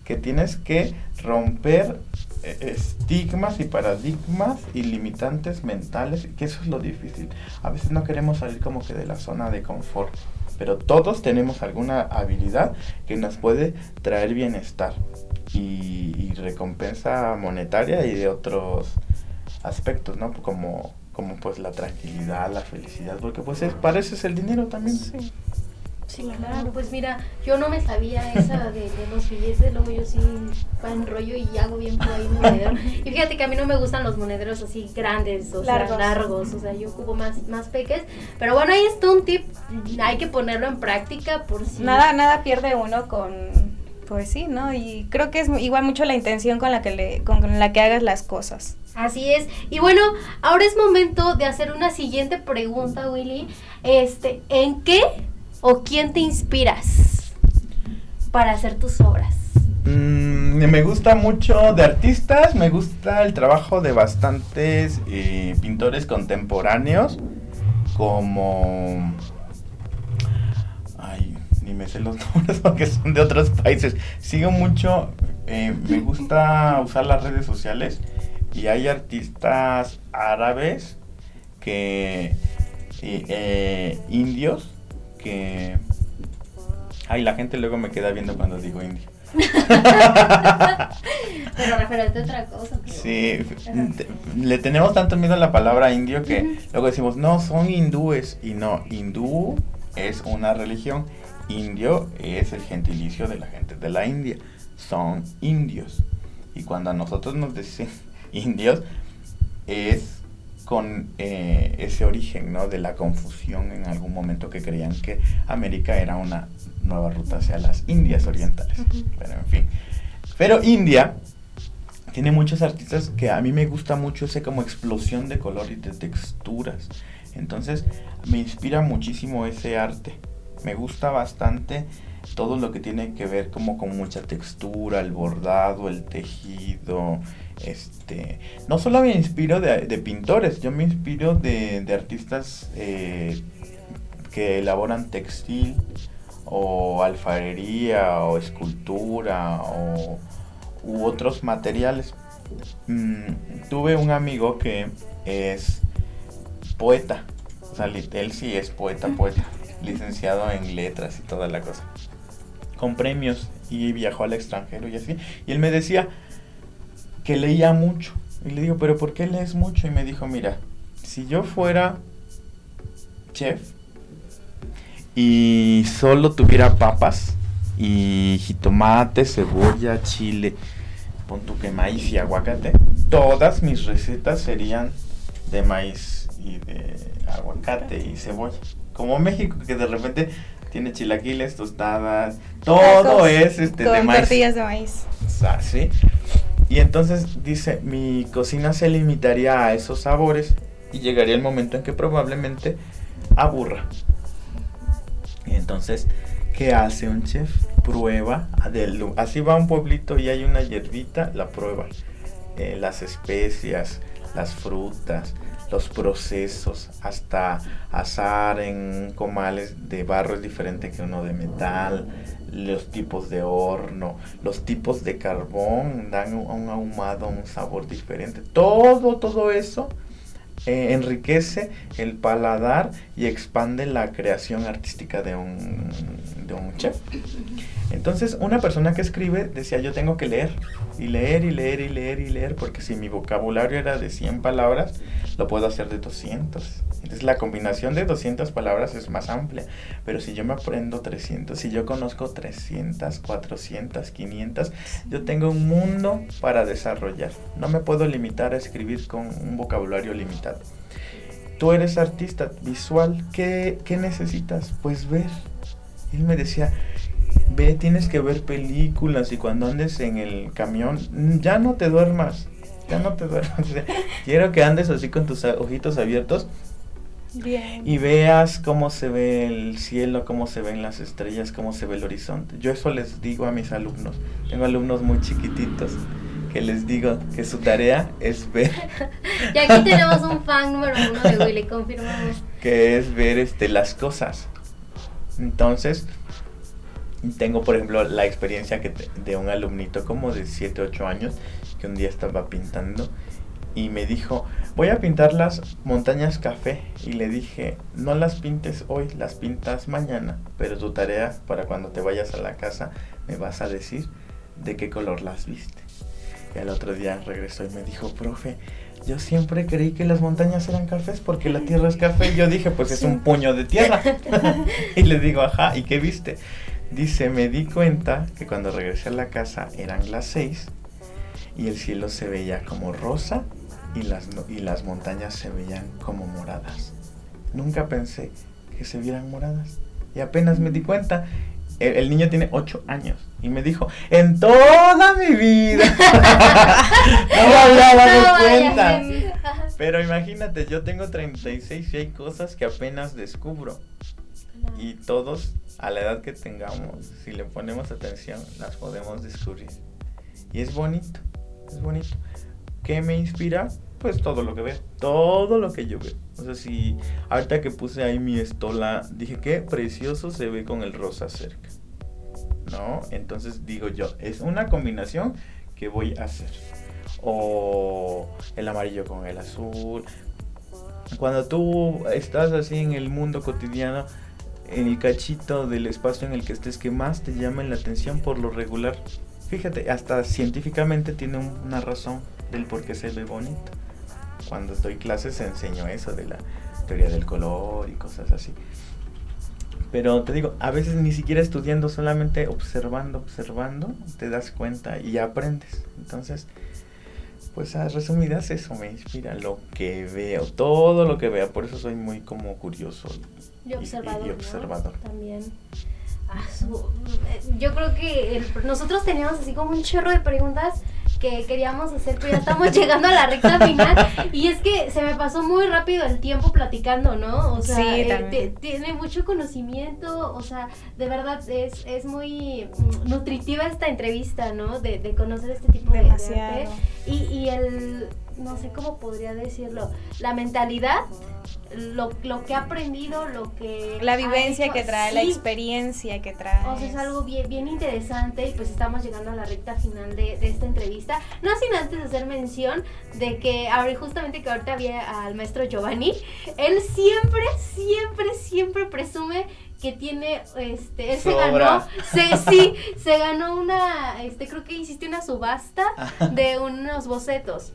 que tienes que romper eh, estigmas y paradigmas y limitantes mentales, que eso es lo difícil. A veces no queremos salir como que de la zona de confort, pero todos tenemos alguna habilidad que nos puede traer bienestar y, recompensa monetaria y de otros aspectos, ¿no? Como, como pues la tranquilidad, la felicidad, porque pues es, para eso es el dinero también. Sí. Sí, claro, pues mira, yo no me sabía esa de, los billetes, luego yo sí enrollo y hago bien por ahí monedero. Y fíjate que a mí no me gustan los monederos así grandes, o largos. sea, largos, o sea, yo ocupo más, más peques. Pero bueno, ahí está un tip, hay que ponerlo en práctica por si... Nada, nada pierde uno con pues sí, ¿no? Y creo que es igual mucho la intención con la que le, con la que hagas las cosas. Así es. Y bueno, ahora es momento de hacer una siguiente pregunta, Willy. Este, ¿en qué o quién te inspiras para hacer tus obras? Mm, me gusta mucho de artistas, me gusta el trabajo de bastantes eh, pintores contemporáneos, como ni me sé los nombres porque son de otros países. Sigo mucho, eh, me gusta usar las redes sociales y hay artistas árabes que eh, indios que ay la gente luego me queda viendo cuando digo indio. Pero referente a otra cosa sí le tenemos tanto miedo a la palabra indio que luego decimos no son hindúes y no hindú es una religión Indio es el gentilicio de la gente de la India. Son indios. Y cuando a nosotros nos dicen indios, es con eh, ese origen, ¿no? De la confusión en algún momento que creían que América era una nueva ruta hacia las Indias orientales. Pero en fin. Pero India tiene muchos artistas que a mí me gusta mucho ese como explosión de color y de texturas. Entonces me inspira muchísimo ese arte me gusta bastante todo lo que tiene que ver como con mucha textura, el bordado, el tejido, este, no solo me inspiro de, pintores, yo me inspiro de, artistas eh, que elaboran textil o alfarería o escultura o u otros materiales. Mm, tuve un amigo que es poeta, o sea, él sí es poeta, poeta licenciado en letras y toda la cosa, con premios y viajó al extranjero y así. Y él me decía que leía mucho, Y le digo, pero ¿por qué lees mucho? Y me dijo, mira, si yo fuera chef y solo tuviera papas y jitomate, cebolla, chile, pon que maíz y aguacate, todas mis recetas serían de maíz y de aguacate y cebolla. Como México, que de repente tiene chilaquiles, tostadas, todo es este, de maíz. tortillas de maíz. ¿sí? Y entonces dice, mi cocina se limitaría a esos sabores y llegaría el momento en que probablemente aburra. Y entonces, ¿qué hace un chef? Prueba, así va un pueblito y hay una hierbita, la prueba. Eh, las especias, las frutas, los procesos, hasta asar en comales de barro es diferente que uno de metal, los tipos de horno, los tipos de carbón dan un ahumado, un sabor diferente. Todo, todo eso eh, enriquece el paladar y expande la creación artística de un, de un chef. Entonces, una persona que escribe decía, yo tengo que leer, y leer, y leer, y leer, y leer, porque si mi vocabulario era de 100 palabras, lo puedo hacer de 200. Entonces, la combinación de 200 palabras es más amplia, pero si yo me aprendo 300, si yo conozco 300, 400, 500, yo tengo un mundo para desarrollar. No me puedo limitar a escribir con un vocabulario limitado. Tú eres artista visual, ¿qué, qué necesitas? Pues ver. Él me decía, ve, tienes que ver películas y cuando andes en el camión, ya no te duermas, ya no te duermas. quiero que andes así con tus ojitos abiertos y veas cómo se ve el cielo, cómo se ven las estrellas, cómo se ve el horizonte. Yo eso les digo a mis alumnos. Tengo alumnos muy chiquititos que les digo que su tarea es ver. y aquí tenemos un fan número uno de Willy, confirmamos. Que es ver este, las cosas. Entonces, tengo, por ejemplo, la experiencia que de un alumnito como de 7, 8 años que un día estaba pintando y me dijo, voy a pintar las montañas café. Y le dije, no las pintes hoy, las pintas mañana, pero tu tarea para cuando te vayas a la casa me vas a decir de qué color las viste. Y al otro día regresó y me dijo, profe, yo siempre creí que las montañas eran cafés porque la tierra es café. Y yo dije, pues es un puño de tierra. y le digo, ajá, ¿y qué viste? Dice, me di cuenta que cuando regresé a la casa eran las seis y el cielo se veía como rosa y las, y las montañas se veían como moradas. Nunca pensé que se vieran moradas. Y apenas me di cuenta, el, niño tiene ocho años y me dijo, en toda mi vida no me había dado cuenta. Pero imagínate, yo tengo 36 y hay cosas que apenas descubro. Y todos, a la edad que tengamos, si le ponemos atención, las podemos descubrir. Y es bonito, es bonito. ¿Qué me inspira? Pues todo lo que veo, todo lo que yo veo. O sea, si ahorita que puse ahí mi estola, dije qué precioso se ve con el rosa cerca. ¿No? Entonces digo yo, es una combinación que voy a hacer. O el amarillo con el azul. Cuando tú estás así en el mundo cotidiano, el cachito del espacio en el que estés que más te llamen la atención por lo regular. Fíjate, hasta científicamente tiene una razón del por qué se ve bonito. Cuando doy clases enseño eso de la teoría del color y cosas así. Pero te digo, a veces ni siquiera estudiando, solamente observando, observando, te das cuenta y aprendes. Entonces, pues a resumidas eso me inspira lo que veo, todo lo que veo. Por eso soy muy como curioso y observador. Y, observador. También. Ah, yo creo que nosotros teníamos así como un chorro de preguntas que queríamos hacer, pero ya estamos llegando a la recta final. Y es que se me pasó muy rápido el tiempo platicando, ¿no? O sea, eh, tiene mucho conocimiento, o sea, de verdad es, es muy nutritiva esta entrevista, ¿no? De, de conocer este tipo de, arte. Y, y el, no sé cómo podría decirlo, la mentalidad lo, lo que ha aprendido, lo que... La vivencia que trae, la experiencia que trae. O sea, es algo bien, bien interesante y pues estamos llegando a la recta final de, de esta entrevista. No sin antes hacer mención de que justamente que ahorita había al maestro Giovanni, él siempre, siempre, siempre presume que tiene, este, él se ganó, se, sí, se ganó una, este, creo que hiciste una subasta de unos bocetos.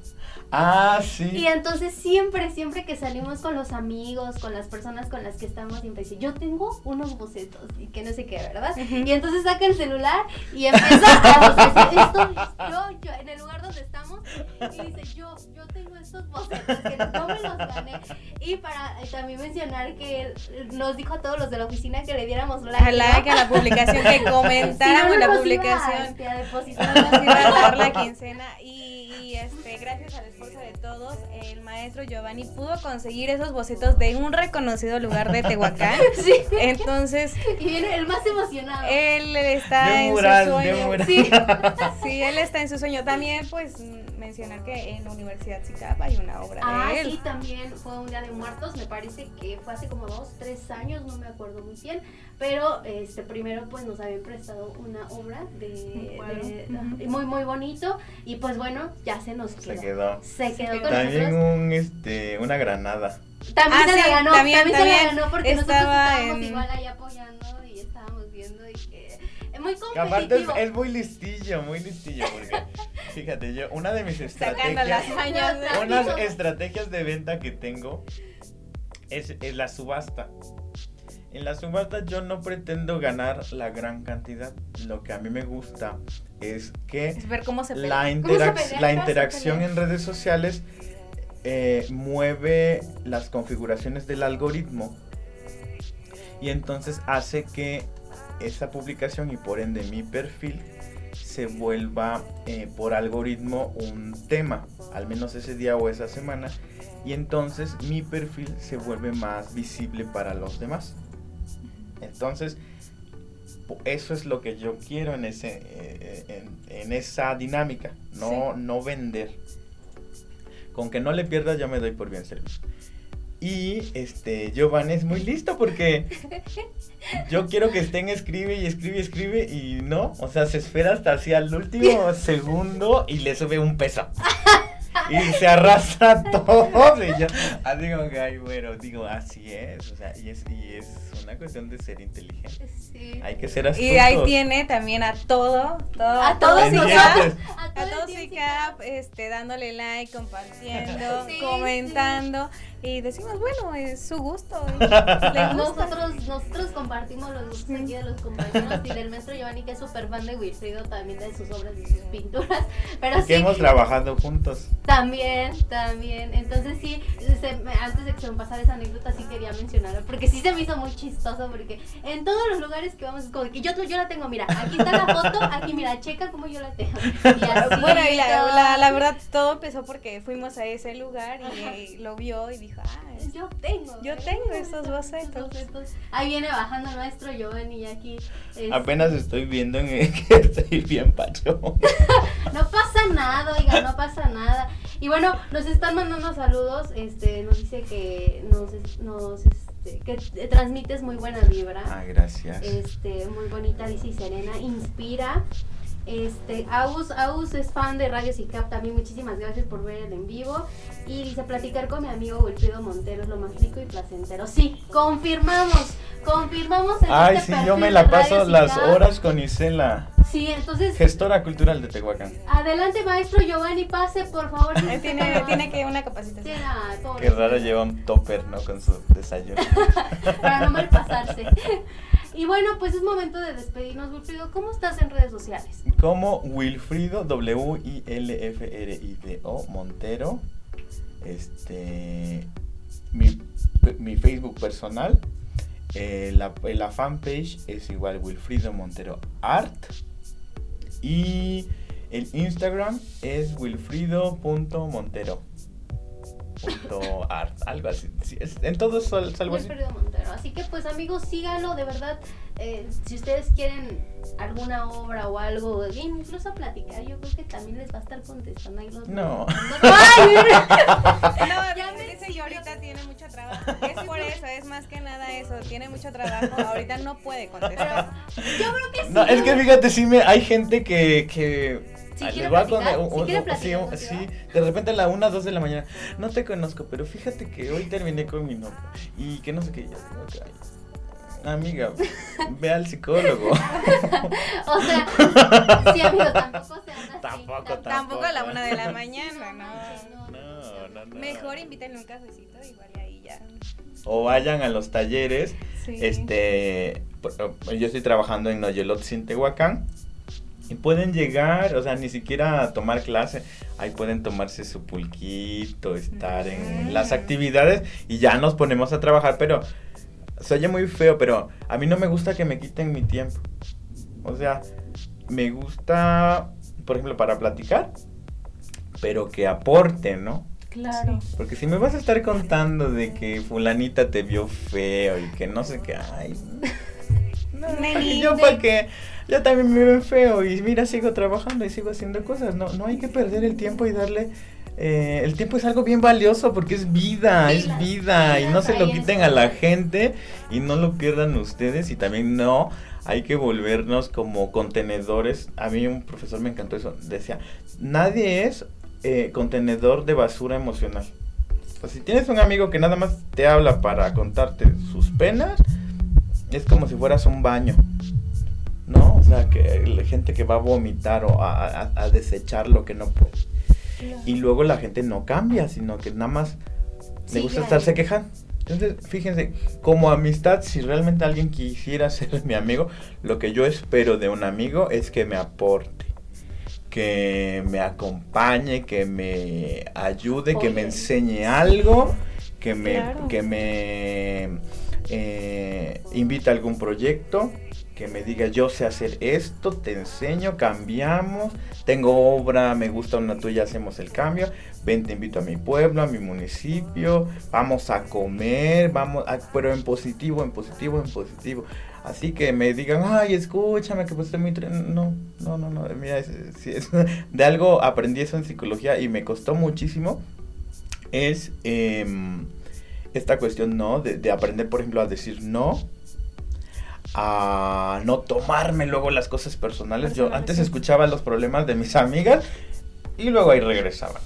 Ah, sí. Y entonces siempre, siempre que salimos con los amigos, con las personas con las que estamos, siempre dice, yo tengo unos bocetos y que no sé qué, ¿verdad? Y entonces saca el celular y empieza a esto, yo, yo, en el lugar donde estamos, y dice, yo, yo tengo estos bocetos que no me los gané. Y para eh, también mencionar que nos dijo a todos los de la oficina que le diéramos like. like a la publicación, que comentáramos la publicación. Iba a, la quincena y, y este, gracias a de todos, el maestro Giovanni pudo conseguir esos bocetos de un reconocido lugar de Tehuacán. sí. Entonces. Y viene el más emocionado. Él está en su sueño. Sí. sí, él está en su sueño. También, pues, mencionar que en la Universidad Cicapa hay una obra ah, de él. sí, también fue un Día de Muertos. Me parece que fue hace como dos, tres años, no me acuerdo muy bien. Pero este primero, pues, nos habían prestado una obra de. muy, muy bonito. Y pues, bueno, ya se nos quedó. Se quedó se quedó con También un, este, una granada. También ah, se la ganó, también, se la ganó porque nosotros estábamos igual ahí apoyando y estábamos viendo y que muy competitivo. aparte es, muy listillo, muy listillo porque fíjate, yo una de mis estrategias unas estrategias de venta que tengo es, es la subasta. En la subasta yo no pretendo ganar la gran cantidad. Lo que a mí me gusta es que ver cómo se la, la interacción en redes sociales eh, mueve las configuraciones del algoritmo y entonces hace que esa publicación y por ende mi perfil se vuelva eh, por algoritmo un tema, al menos ese día o esa semana, y entonces mi perfil se vuelve más visible para los demás. Entonces, eso es lo que yo quiero en, ese, eh, en, esa dinámica, no, no vender. Con que no le pierdas ya me doy por bien servicio. Y este Giovanni es muy listo porque yo quiero que estén escribe y escribe y escribe y no, o sea, se espera hasta hacia el último segundo y le sube un peso. Y se arrastra todo. Y yo ah, digo, ay, bueno, digo, así es. O sea, y es, y es una cuestión de ser inteligente. Sí. Hay que ser así. Y ahí tiene también a todo, todo a todos y cada, a todos y cada, este, dándole like, compartiendo, comentando. Y decimos, bueno, es su gusto. nosotros, nosotros compartimos los gustos aquí de los compañeros y del maestro Giovanni, que es súper fan de Wilfrido, también de sus obras y sus pinturas. Pero sí, hemos trabajado juntos. También, también. Entonces sí, antes de que se me pasara esa anécdota, sí quería mencionarlo, porque sí se me hizo muy chistoso, porque en todos los lugares que vamos, es como que yo, yo la tengo, mira, aquí está la foto, aquí mira, checa cómo yo la tengo. bueno, y la, la, verdad, todo empezó porque fuimos a ese lugar y lo vio y dijo, Ah, yo tengo. Yo tengo esos bocetos. Ahí viene bajando nuestro Giovanni y aquí. Apenas estoy viendo en que estoy bien pacho. no pasa nada, oiga, no pasa nada. Y bueno, nos están mandando saludos. Este, nos dice que nos, nos este, que transmites muy buena vibra. Ah, gracias. Este, muy bonita, dice Serena, inspira. Este, Aus, Aus es fan de Radio CICAP también, muchísimas gracias por ver el en vivo. Y dice, platicar con mi amigo Wilfredo Montero es lo más rico y placentero. Sí, confirmamos, confirmamos en Ay, este sí, yo me la paso las horas con Isela. Sí, entonces... Gestora cultural de Tehuacán. Adelante, maestro Giovanni, pase, por favor. tiene, tiene que una capacitación. Qué raro lleva un topper, ¿no? Con su desayuno. Para no malpasarse. Y bueno, pues es momento de despedirnos, Wilfrido. ¿Cómo estás en redes sociales? Como Wilfrido, W-I-L-F-R-I-D-O, Montero. Este. Mi, Facebook personal. Eh, la, la fanpage es igual Wilfrido Montero Art. Y el Instagram es wilfrido.montero art, algo así. En todo es algo así. Montero. Así que pues amigos, síganlo, de verdad. Eh, si ustedes quieren alguna obra o algo, incluso platicar, yo creo que también les va a estar contestando ahí los No. ¡Ay! no, ya me dice yo ahorita tiene mucho trabajo. Es por eso, es más que nada eso, tiene mucho trabajo, ahorita no puede contestar. yo creo que sí. No, es que fíjate, sí me hay gente que, que si ah, quiere platicar, sí, de repente a la 1, 2 de la mañana, no te conozco, pero fíjate que hoy terminé con mi novio y que no sé qué, ya Amiga, ve al psicólogo. o sea, sí, amigos, tampoco se anda Tampoco, tampoco, tampoco a la una de la mañana, no. No, no, no. Mejor invítenle un cafecito, igual ahí ya. O vayan a los talleres. Sí. Este, yo estoy trabajando en Noyelot, Tehuacán. Y pueden llegar, o sea, ni siquiera a tomar clase. Ahí pueden tomarse su pulquito, estar en las actividades y ya nos ponemos a trabajar. Pero se oye muy feo, pero a mí no me gusta que me quiten mi tiempo. O sea, me gusta, por ejemplo, para platicar, pero que aporte, ¿no? Claro. Porque si me vas a estar contando de que fulanita te vio feo y que no sé qué, ay. No, yo para que yo también me veo feo y mira, sigo trabajando y sigo haciendo cosas. No, no hay que perder el tiempo y darle... eh, el tiempo es algo bien valioso porque es vida, es vida y no se lo quiten a la gente y no lo pierdan ustedes y también no hay que volvernos como contenedores. A mí un profesor me encantó eso, decía, nadie es eh, contenedor de basura emocional. O sea, si tienes un amigo que nada más te habla para contarte sus penas, es como si fueras un baño. ¿No? O sea, que la gente que va a vomitar o a, a- a desechar lo que no puede. Y luego la gente no cambia, sino que nada más le gusta claro. estarse quejando. Entonces, fíjense, como amistad, si realmente alguien quisiera ser mi amigo, lo que yo espero de un amigo es que me aporte, que me acompañe, que me ayude, que me enseñe algo, que me, Claro. que me eh, invite a algún proyecto, que me diga yo sé hacer esto, te enseño, cambiamos, tengo obra, me gusta una tuya, hacemos el cambio, ven te invito a mi pueblo, a mi municipio, vamos a comer, vamos, a- pero en positivo, en positivo, en positivo. Así que me digan, ay, escúchame, que pues muy... tre-". No, no, no, no, mira, de algo aprendí eso en psicología y me costó muchísimo, es em, esta cuestión, ¿no? De, de aprender, por ejemplo, a decir no, a no tomarme luego las cosas personales. Yo antes escuchaba los problemas de mis amigas y luego ahí regresaban.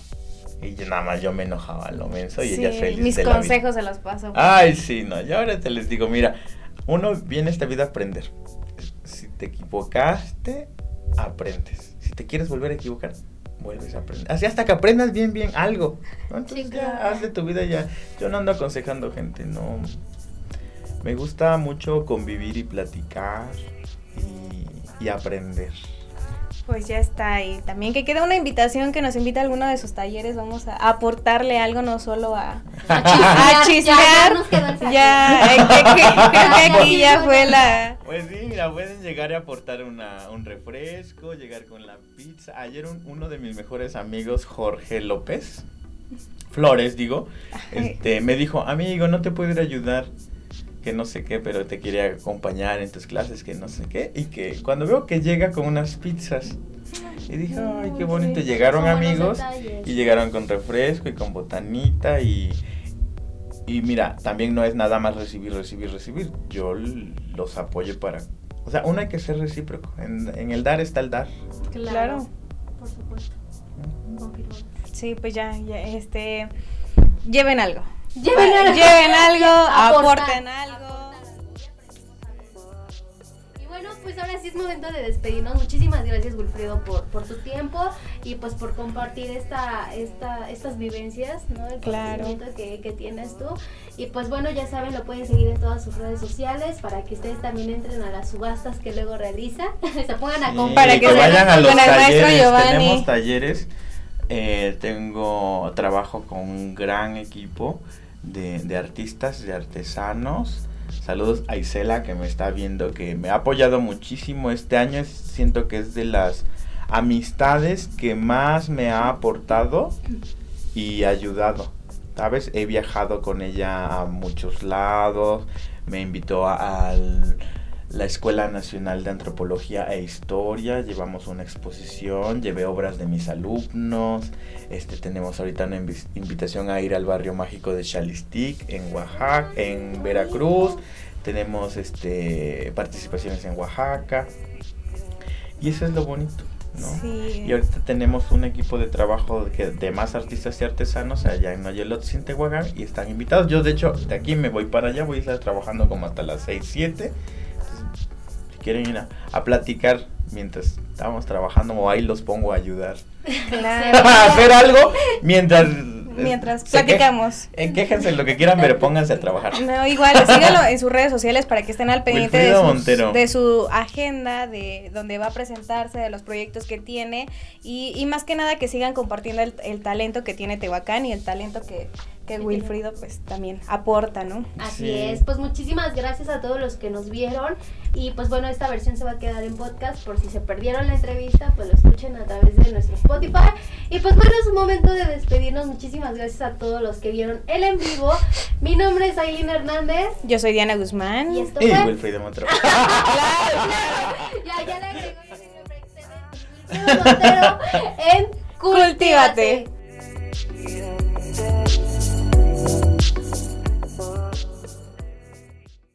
Y yo nada más yo me enojaba lo menso y Sí, felices mis de la vida. consejos se los paso. Ay, sí, no, yo ahora te les digo, mira, uno viene a esta vida a aprender. Si te equivocaste, aprendes. Si te quieres volver a equivocar, vuelves a aprender. Así hasta que aprendas bien, bien algo. ¿no? Entonces Sí, ya, haz de tu vida ya. Yo no ando aconsejando gente, no. Me gusta mucho convivir y platicar y, y aprender. Pues ya está ahí. También que queda una invitación que nos invita a alguno de sus talleres. Vamos a aportarle algo, no solo a, A chismear, ya, ya. Ya, eh, que- que- creo que aquí ya fue la. Pues sí, mira, pueden llegar y aportar una, un refresco, llegar con la pizza. Ayer un- uno de mis mejores amigos, Jorge López, Flores digo, este, me dijo, amigo, no te puedo ir a ayudar, que no sé qué, pero te quería acompañar en tus clases, que no sé qué. Y que cuando veo que llega con unas pizzas, y dije, ay, qué bonito, Sí. llegaron amigos. Y llegaron con refresco y con botanita y... Y mira, también no es nada más recibir, recibir, recibir. Yo los apoyo para... O sea, uno hay que ser recíproco. En, en el dar está el dar. Claro. Claro. Por supuesto. Sí, pues ya, ya, este. Lleven algo. Lleven algo. Lleven algo, Aportar, aporten algo. Y bueno, pues ahora sí es momento de despedirnos. Muchísimas gracias, Wilfredo, por, por tu tiempo y pues por compartir esta, esta, estas vivencias, ¿no? El Claro. conocimiento que, que tienes tú. Y pues bueno, ya saben, lo pueden seguir en todas sus redes sociales para que ustedes también entren a las subastas que luego realiza. se pongan a Sí, comprar. Para que que vayan a con los el maestro talleres. Giovanni. Tenemos talleres. eh, tengo trabajo con un gran equipo de, artistas, de artesanos. Saludos a Isela que me está viendo, que me ha apoyado muchísimo este año. siento que es de las amistades que más me ha aportado y ayudado. ¿Sabes? He viajado con ella a muchos lados. Me invitó a, al- la Escuela Nacional de Antropología e Historia. Llevamos una exposición, llevé obras de mis alumnos. Este, tenemos ahorita una invi- invitación a ir al barrio mágico de Chalistic en Oaxaca, en Veracruz. Tenemos este, participaciones en Oaxaca. Y eso es lo bonito. Y ahorita tenemos un equipo de trabajo de, de más artistas y artesanos allá en Noyelot, Tehuacán y están invitados. Yo, de hecho, de aquí me voy para allá, voy a estar trabajando como hasta las 6, 7. Quieren ir a, platicar mientras estamos trabajando, o ahí los pongo a ayudar. a hacer algo mientras mientras platicamos. En quéjense lo que quieran, pero pónganse a trabajar. No, igual, síganlo en sus redes sociales para que estén al pendiente de, su agenda, de donde va a presentarse, de los proyectos que tiene y, y más que nada que sigan compartiendo el, el talento que tiene Tehuacán y el talento que, que Wilfrido pues también aporta, ¿no? Así es, pues muchísimas gracias a todos los que nos vieron. Y pues bueno, esta versión se va a quedar en podcast por si se perdieron la entrevista, pues lo escuchen a través de nuestro Spotify. Y pues bueno, es un momento de despedirnos, muchísimas gracias a todos los que vieron el en vivo, mi nombre es Aileen Hernández, yo soy Diana Guzmán. Y esto fue... Y Wilfrido Montero. ya, ya le agregó Montero en Cultívate.